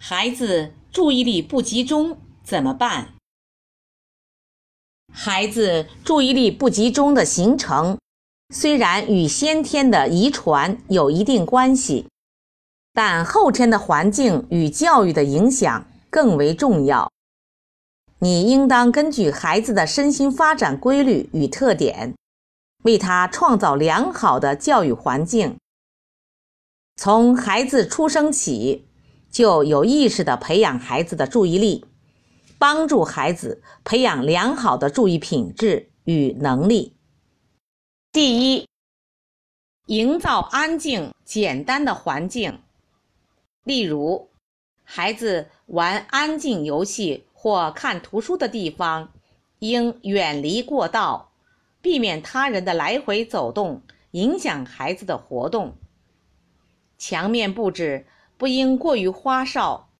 孩子注意力不集中怎么办？孩子注意力不集中的形成，虽然与先天的遗传有一定关系，但后天的环境与教育的影响更为重要。你应当根据孩子的身心发展规律与特点，为他创造良好的教育环境。从孩子出生起，就有意识地培养孩子的注意力，帮助孩子培养良好的注意品质与能力。第一，营造安静、简单的环境，例如，孩子玩安静游戏。或看图书的地方，应远离过道，避免他人的来回走动影响孩子的活动。墙面布置不应过于花哨，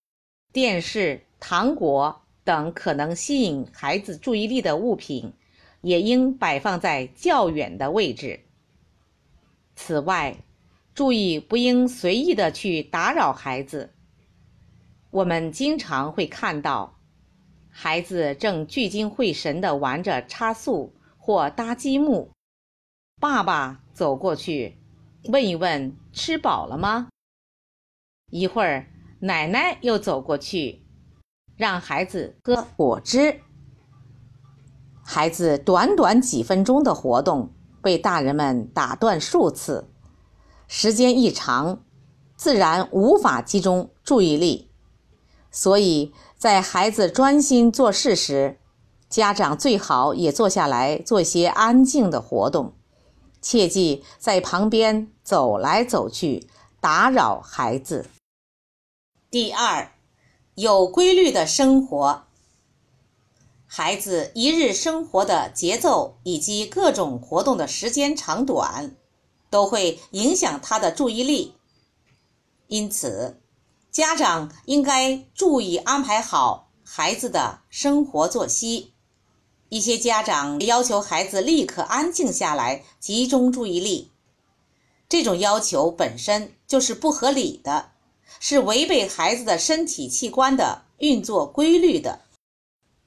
电视、糖果等可能吸引孩子注意力的物品，也应摆放在较远的位置。此外，注意不应随意的去打扰孩子。我们经常会看到。孩子正聚精会神地玩着插树或搭积木，爸爸走过去问一问：“吃饱了吗？”一会儿，奶奶又走过去，让孩子喝果汁。孩子短短几分钟的活动被大人们打断数次，时间一长，自然无法集中注意力，所以。在孩子专心做事时，家长最好也坐下来做些安静的活动，切忌在旁边走来走去打扰孩子。第二，有规律的生活。孩子一日生活的节奏以及各种活动的时间长短，都会影响他的注意力，因此。家长应该注意安排好孩子的生活作息。一些家长要求孩子立刻安静下来，集中注意力，这种要求本身就是不合理的，是违背孩子的身体器官的运作规律的。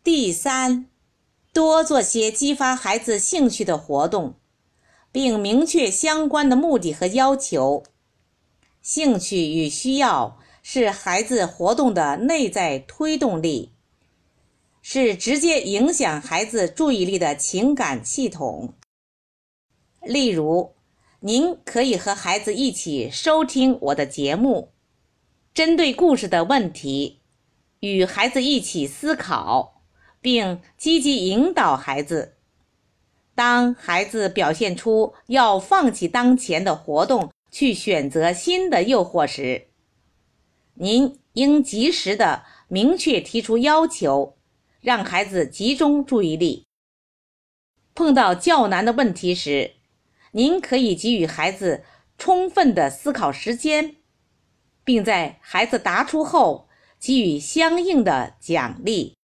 第三，多做些激发孩子兴趣的活动，并明确相关的目的和要求。兴趣与需要。是孩子活动的内在推动力，是直接影响孩子注意力的情感系统。例如，您可以和孩子一起收听我的节目，针对故事的问题，与孩子一起思考，并积极引导孩子。当孩子表现出要放弃当前的活动，去选择新的诱惑时，您应及时的明确提出要求，让孩子集中注意力。碰到较难的问题时，您可以给予孩子充分的思考时间，并在孩子答出后给予相应的奖励。